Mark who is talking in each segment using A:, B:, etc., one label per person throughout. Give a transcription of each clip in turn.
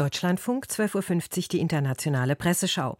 A: Deutschlandfunk 12.50 Uhr die internationale Presseschau.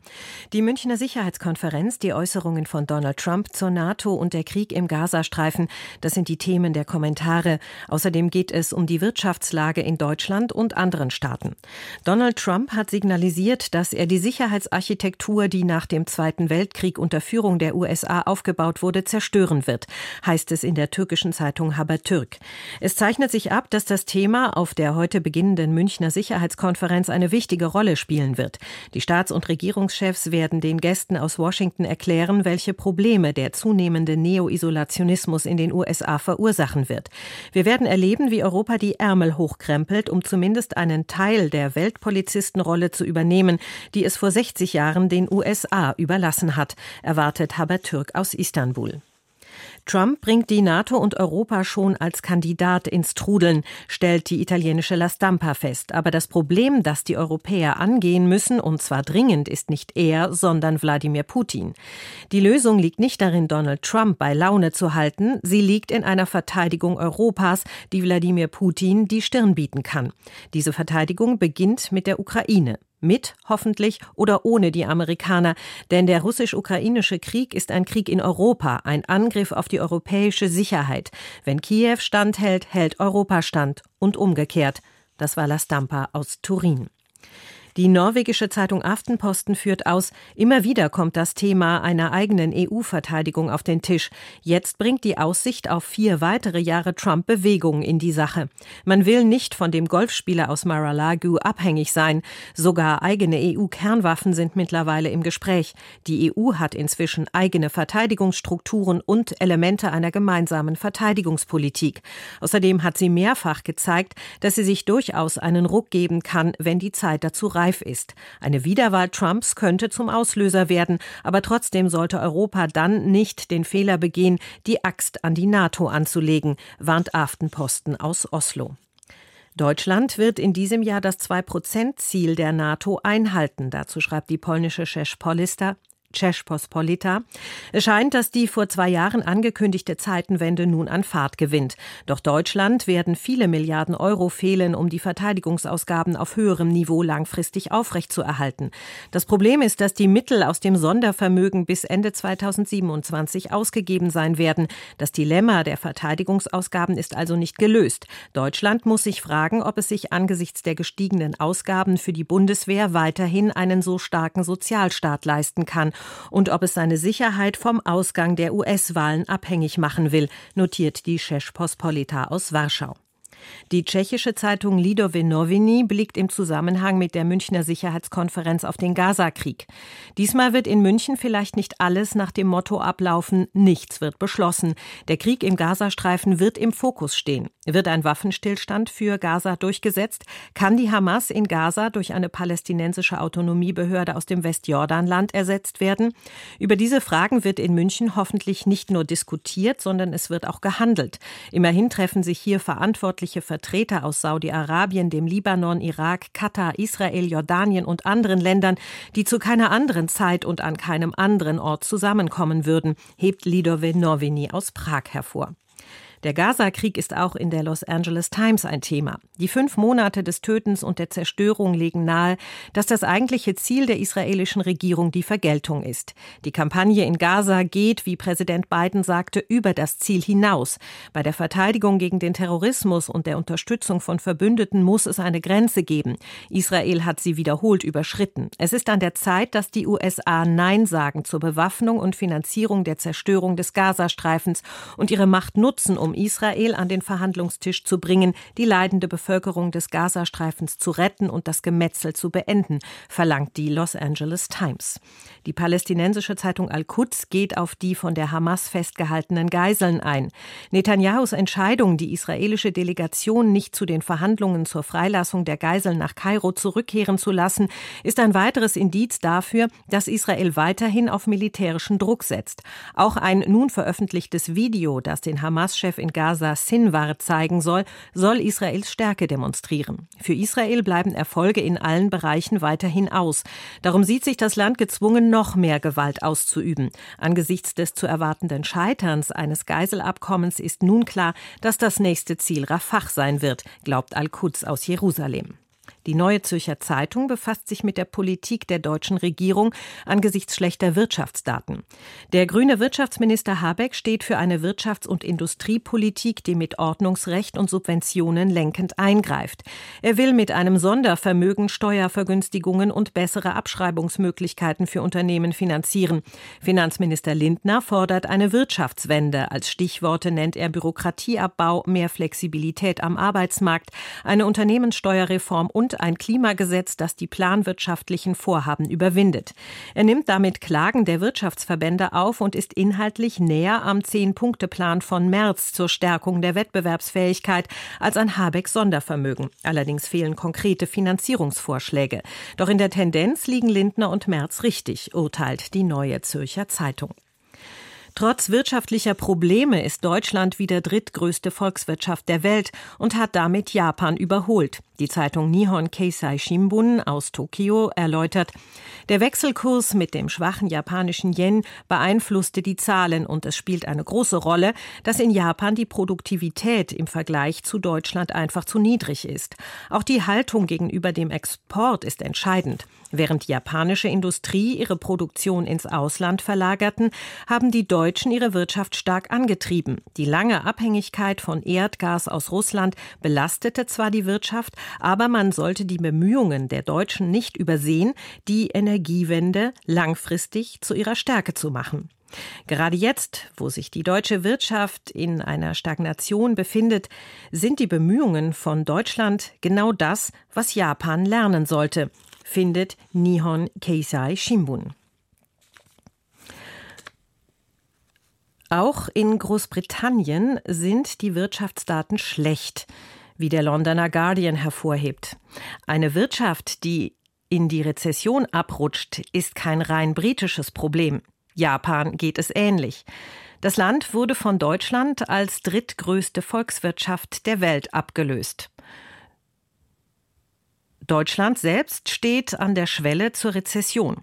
A: Die Münchner Sicherheitskonferenz, die Äußerungen von Donald Trump zur NATO und der Krieg im Gazastreifen, das sind die Themen der Kommentare. Außerdem geht es um die Wirtschaftslage in Deutschland und anderen Staaten. Donald Trump hat signalisiert, dass er die Sicherheitsarchitektur, die nach dem Zweiten Weltkrieg unter Führung der USA aufgebaut wurde, zerstören wird, heißt es in der türkischen Zeitung Habertürk. Es zeichnet sich ab, dass das Thema auf der heute beginnenden Münchner Sicherheitskonferenz Konferenz eine wichtige Rolle spielen wird. Die Staats- und Regierungschefs werden den Gästen aus Washington erklären, welche Probleme der zunehmende Neo-Isolationismus in den USA verursachen wird. Wir werden erleben, wie Europa die Ärmel hochkrempelt, um zumindest einen Teil der Weltpolizistenrolle zu übernehmen, die es vor 60 Jahren den USA überlassen hat, erwartet Habertürk aus Istanbul. Trump bringt die NATO und Europa schon als Kandidat ins Trudeln, stellt die italienische La Stampa fest. Aber das Problem, das die Europäer angehen müssen, und zwar dringend, ist nicht er, sondern Wladimir Putin. Die Lösung liegt nicht darin, Donald Trump bei Laune zu halten, sie liegt in einer Verteidigung Europas, die Wladimir Putin die Stirn bieten kann. Diese Verteidigung beginnt mit der Ukraine. Mit, hoffentlich, oder ohne die Amerikaner. Denn der russisch-ukrainische Krieg ist ein Krieg in Europa, ein Angriff auf die europäische Sicherheit. Wenn Kiew standhält, hält Europa stand. Und umgekehrt. Das war La Stampa aus Turin. Die norwegische Zeitung Aftenposten führt aus, immer wieder kommt das Thema einer eigenen EU-Verteidigung auf den Tisch. Jetzt bringt die Aussicht auf vier weitere Jahre Trump Bewegung in die Sache. Man will nicht von dem Golfspieler aus Mar-a-Lago abhängig sein. Sogar eigene EU-Kernwaffen sind mittlerweile im Gespräch. Die EU hat inzwischen eigene Verteidigungsstrukturen und Elemente einer gemeinsamen Verteidigungspolitik. Außerdem hat sie mehrfach gezeigt, dass sie sich durchaus einen Ruck geben kann, wenn die Zeit dazu reicht reif ist. Eine Wiederwahl Trumps könnte zum Auslöser werden, aber trotzdem sollte Europa dann nicht den Fehler begehen, die Axt an die NATO anzulegen, warnt Aftenposten aus Oslo. Deutschland wird in diesem Jahr das 2-Prozent-Ziel der NATO einhalten. Dazu schreibt die polnische Czech-Polista Czech-Pospolita. Es scheint, dass die vor zwei Jahren angekündigte Zeitenwende nun an Fahrt gewinnt. Doch Deutschland werden viele Milliarden Euro fehlen, um die Verteidigungsausgaben auf höherem Niveau langfristig aufrechtzuerhalten. Das Problem ist, dass die Mittel aus dem Sondervermögen bis Ende 2027 ausgegeben sein werden. Das Dilemma der Verteidigungsausgaben ist also nicht gelöst. Deutschland muss sich fragen, ob es sich angesichts der gestiegenen Ausgaben für die Bundeswehr weiterhin einen so starken Sozialstaat leisten kann und ob es seine Sicherheit vom Ausgang der US-Wahlen abhängig machen will, notiert die Czech Pospolita aus Warschau. Die tschechische Zeitung Lidové Noviny blickt im Zusammenhang mit der Münchner Sicherheitskonferenz auf den Gazakrieg. Diesmal wird in München vielleicht nicht alles nach dem Motto ablaufen, nichts wird beschlossen. Der Krieg im Gazastreifen wird im Fokus stehen. Wird ein Waffenstillstand für Gaza durchgesetzt? Kann die Hamas in Gaza durch eine palästinensische Autonomiebehörde aus dem Westjordanland ersetzt werden? Über diese Fragen wird in München hoffentlich nicht nur diskutiert, sondern es wird auch gehandelt. Immerhin treffen sich hier verantwortliche staatliche Vertreter aus Saudi-Arabien, dem Libanon, Irak, Katar, Israel, Jordanien und anderen Ländern, die zu keiner anderen Zeit und an keinem anderen Ort zusammenkommen würden, hebt Lidove Novini aus Prag hervor. Der Gaza-Krieg ist auch in der Los Angeles Times ein Thema. Die fünf Monate des Tötens und der Zerstörung legen nahe, dass das eigentliche Ziel der israelischen Regierung die Vergeltung ist. Die Kampagne in Gaza geht, wie Präsident Biden sagte, über das Ziel hinaus. Bei der Verteidigung gegen den Terrorismus und der Unterstützung von Verbündeten muss es eine Grenze geben. Israel hat sie wiederholt überschritten. Es ist an der Zeit, dass die USA Nein sagen zur Bewaffnung und Finanzierung der Zerstörung des Gazastreifens und ihre Macht nutzen, um um Israel an den Verhandlungstisch zu bringen, die leidende Bevölkerung des Gazastreifens zu retten und das Gemetzel zu beenden, verlangt die Los Angeles Times. Die palästinensische Zeitung Al-Quds geht auf die von der Hamas festgehaltenen Geiseln ein. Netanyahus Entscheidung, die israelische Delegation nicht zu den Verhandlungen zur Freilassung der Geiseln nach Kairo zurückkehren zu lassen, ist ein weiteres Indiz dafür, dass Israel weiterhin auf militärischen Druck setzt. Auch ein nun veröffentlichtes Video, das den Hamas-Chef in Gaza Sinwar zeigen soll, soll Israels Stärke demonstrieren. Für Israel bleiben Erfolge in allen Bereichen weiterhin aus. Darum sieht sich das Land gezwungen, noch mehr Gewalt auszuüben. Angesichts des zu erwartenden Scheiterns eines Geiselabkommens ist nun klar, dass das nächste Ziel Rafah sein wird, glaubt Al-Quds aus Jerusalem. Die Neue Zürcher Zeitung befasst sich mit der Politik der deutschen Regierung angesichts schlechter Wirtschaftsdaten. Der grüne Wirtschaftsminister Habeck steht für eine Wirtschafts- und Industriepolitik, die mit Ordnungsrecht und Subventionen lenkend eingreift. Er will mit einem Sondervermögen Steuervergünstigungen und bessere Abschreibungsmöglichkeiten für Unternehmen finanzieren. Finanzminister Lindner fordert eine Wirtschaftswende. Als Stichworte nennt er Bürokratieabbau, mehr Flexibilität am Arbeitsmarkt, eine Unternehmenssteuerreform und und ein Klimagesetz, das die planwirtschaftlichen Vorhaben überwindet. Er nimmt damit Klagen der Wirtschaftsverbände auf und ist inhaltlich näher am Zehn-Punkte-Plan von März zur Stärkung der Wettbewerbsfähigkeit als ein Habecks Sondervermögen. Allerdings fehlen konkrete Finanzierungsvorschläge. Doch in der Tendenz liegen Lindner und Merz richtig, urteilt die Neue Zürcher Zeitung. Trotz wirtschaftlicher Probleme ist Deutschland wieder drittgrößte Volkswirtschaft der Welt und hat damit Japan überholt. Die Zeitung Nihon Keisai Shimbun aus Tokio erläutert, der Wechselkurs mit dem schwachen japanischen Yen beeinflusste die Zahlen und es spielt eine große Rolle, dass in Japan die Produktivität im Vergleich zu Deutschland einfach zu niedrig ist. Auch die Haltung gegenüber dem Export ist entscheidend. Während die japanische Industrie ihre Produktion ins Ausland verlagerten, haben die Deutschen ihre Wirtschaft stark angetrieben. Die lange Abhängigkeit von Erdgas aus Russland belastete zwar die Wirtschaft, aber man sollte die Bemühungen der Deutschen nicht übersehen, die Energiewende langfristig zu ihrer Stärke zu machen. Gerade jetzt, wo sich die deutsche Wirtschaft in einer Stagnation befindet, sind die Bemühungen von Deutschland genau das, was Japan lernen sollte, findet Nihon Keisai Shimbun. Auch in Großbritannien sind die Wirtschaftsdaten schlecht wie der Londoner Guardian hervorhebt. Eine Wirtschaft, die in die Rezession abrutscht, ist kein rein britisches Problem. Japan geht es ähnlich. Das Land wurde von Deutschland als drittgrößte Volkswirtschaft der Welt abgelöst. Deutschland selbst steht an der Schwelle zur Rezession.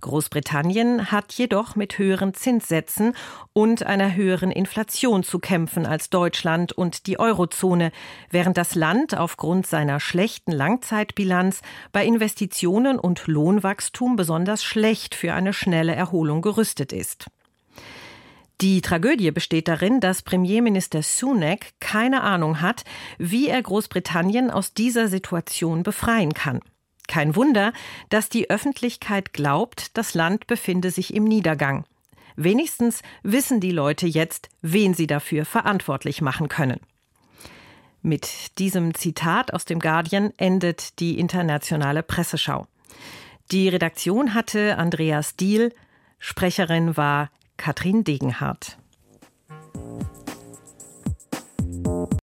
A: Großbritannien hat jedoch mit höheren Zinssätzen und einer höheren Inflation zu kämpfen als Deutschland und die Eurozone, während das Land aufgrund seiner schlechten Langzeitbilanz bei Investitionen und Lohnwachstum besonders schlecht für eine schnelle Erholung gerüstet ist. Die Tragödie besteht darin, dass Premierminister Sunak keine Ahnung hat, wie er Großbritannien aus dieser Situation befreien kann. Kein Wunder, dass die Öffentlichkeit glaubt, das Land befinde sich im Niedergang. Wenigstens wissen die Leute jetzt, wen sie dafür verantwortlich machen können. Mit diesem Zitat aus dem Guardian endet die internationale Presseschau. Die Redaktion hatte Andreas Diel, Sprecherin war Katrin Degenhardt.